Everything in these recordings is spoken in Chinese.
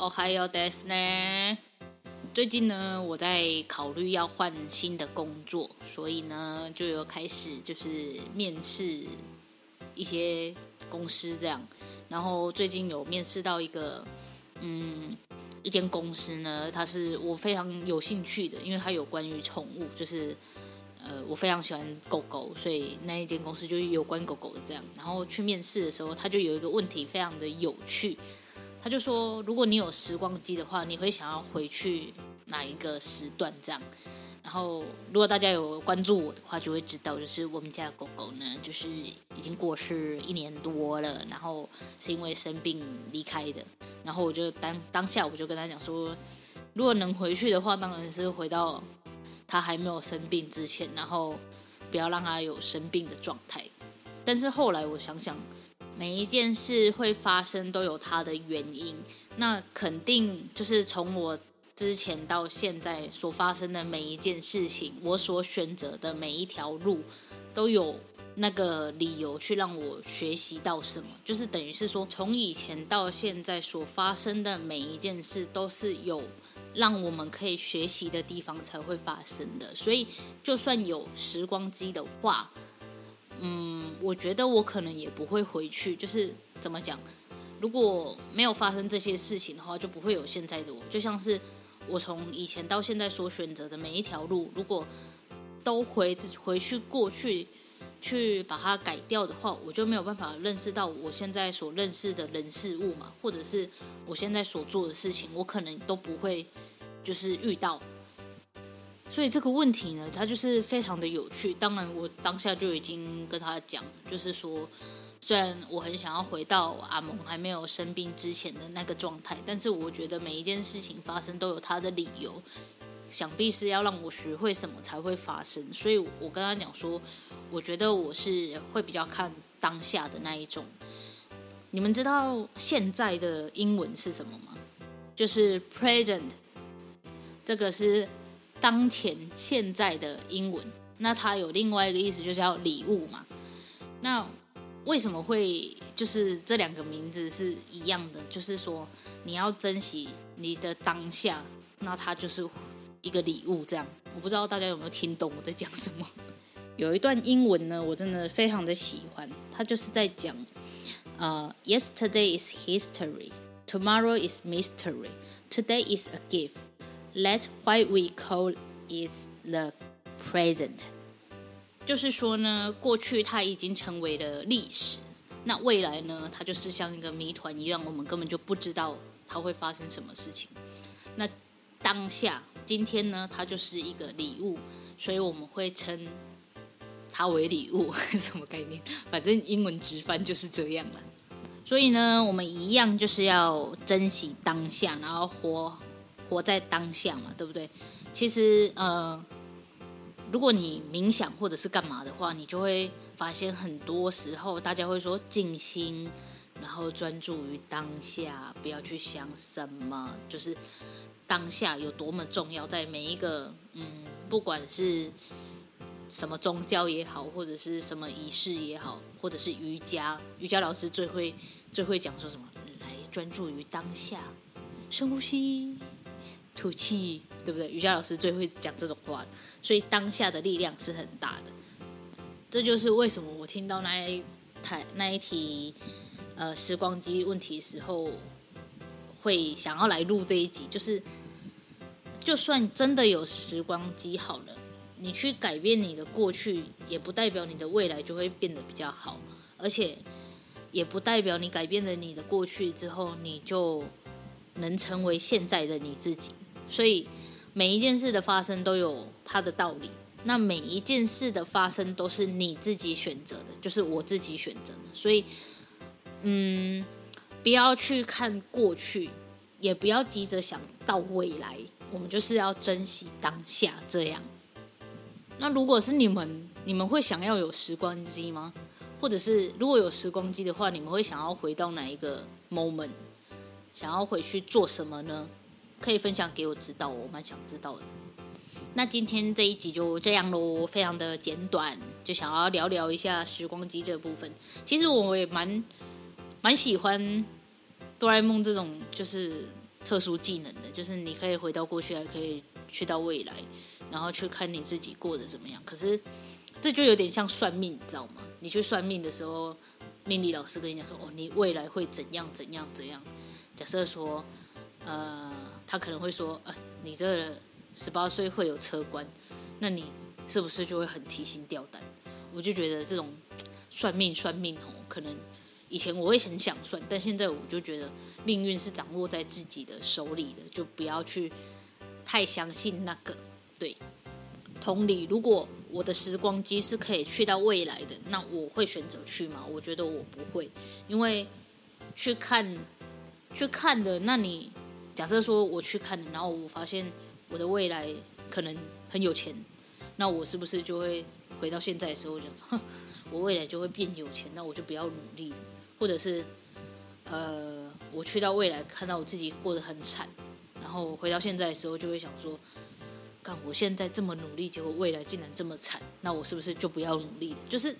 哦，还有ですね。最近呢，我在考虑要换新的工作，所以呢，就有开始就是面试一些公司这样。然后最近有面试到一个，嗯，一间公司呢，它是我非常有兴趣的，因为它有关于宠物，就是呃，我非常喜欢狗狗，所以那一间公司就有关狗狗的这样。然后去面试的时候，他就有一个问题非常的有趣。 他就说：“如果你有时光机的话，你会想要回去哪一个时段？这样。然后，如果大家有关注我的话，就会知道，就是我们家的狗狗呢，就是已经过世一年多了，然后是因为生病离开的。然后我就当当下我就跟他讲说，如果能回去的话，当然是回到他还没有生病之前，然后不要让他有生病的状态。但是后来我想想。”每一件事会发生都有它的原因，那肯定就是从我之前到现在所发生的每一件事情，我所选择的每一条路都有那个理由去让我学习到什么，就是等于是说，从以前到现在所发生的每一件事都是有让我们可以学习的地方才会发生的，所以就算有时光机的话。嗯，我觉得我可能也不会回去。就是怎么讲，如果没有发生这些事情的话，就不会有现在的我。就像是我从以前到现在所选择的每一条路，如果都回回去过去去把它改掉的话，我就没有办法认识到我现在所认识的人事物嘛，或者是我现在所做的事情，我可能都不会就是遇到。所以这个问题呢，它就是非常的有趣。当然，我当下就已经跟他讲，就是说，虽然我很想要回到阿蒙还没有生病之前的那个状态，但是我觉得每一件事情发生都有它的理由，想必是要让我学会什么才会发生。所以我跟他讲说，我觉得我是会比较看当下的那一种。你们知道现在的英文是什么吗？就是 present，这个是。当前现在的英文，那它有另外一个意思，就是要礼物嘛。那为什么会就是这两个名字是一样的？就是说你要珍惜你的当下，那它就是一个礼物。这样，我不知道大家有没有听懂我在讲什么。有一段英文呢，我真的非常的喜欢，它就是在讲，呃，Yesterday is history, tomorrow is mystery, today is a gift. That's why we call it the present。就是说呢，过去它已经成为了历史，那未来呢，它就是像一个谜团一样，我们根本就不知道它会发生什么事情。那当下，今天呢，它就是一个礼物，所以我们会称它为礼物，什么概念？反正英文直翻就是这样了。所以呢，我们一样就是要珍惜当下，然后活。活在当下嘛，对不对？其实，呃，如果你冥想或者是干嘛的话，你就会发现很多时候大家会说静心，然后专注于当下，不要去想什么，就是当下有多么重要。在每一个，嗯，不管是什么宗教也好，或者是什么仪式也好，或者是瑜伽，瑜伽老师最会最会讲说什么？来专注于当下，深呼吸。吐气，对不对？瑜伽老师最会讲这种话，所以当下的力量是很大的。这就是为什么我听到那一台那一题呃时光机问题时候，会想要来录这一集。就是就算真的有时光机好了，你去改变你的过去，也不代表你的未来就会变得比较好，而且也不代表你改变了你的过去之后，你就能成为现在的你自己。所以每一件事的发生都有它的道理，那每一件事的发生都是你自己选择的，就是我自己选择的。所以，嗯，不要去看过去，也不要急着想到未来。我们就是要珍惜当下，这样。那如果是你们，你们会想要有时光机吗？或者是如果有时光机的话，你们会想要回到哪一个 moment？想要回去做什么呢？可以分享给我知道，我蛮想知道的。那今天这一集就这样喽，非常的简短，就想要聊聊一下时光机这部分。其实我也蛮蛮喜欢哆啦 A 梦这种，就是。特殊技能的，就是你可以回到过去，还可以去到未来，然后去看你自己过得怎么样。可是这就有点像算命，你知道吗？你去算命的时候，命理老师跟你讲说：“哦，你未来会怎样怎样怎样。”假设说，呃，他可能会说：“呃，你这十八岁会有车关，那你是不是就会很提心吊胆？”我就觉得这种算命算命哦，可能。以前我会很想算，但现在我就觉得命运是掌握在自己的手里的，就不要去太相信那个。对，同理，如果我的时光机是可以去到未来的，那我会选择去吗？我觉得我不会，因为去看去看的，那你假设说我去看，然后我发现我的未来可能很有钱，那我是不是就会回到现在的时候就哼，我未来就会变有钱，那我就不要努力。或者是，呃，我去到未来看到我自己过得很惨，然后回到现在的时候就会想说，看我现在这么努力，结果未来竟然这么惨，那我是不是就不要努力？就是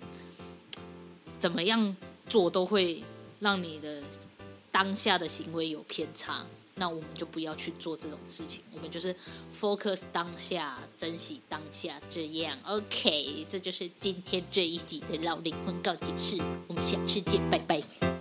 怎么样做都会让你的当下的行为有偏差，那我们就不要去做这种事情，我们就是 focus 当下，珍惜当下，这样 OK。这就是今天这一集的老灵魂告解室，我们下次见，拜拜。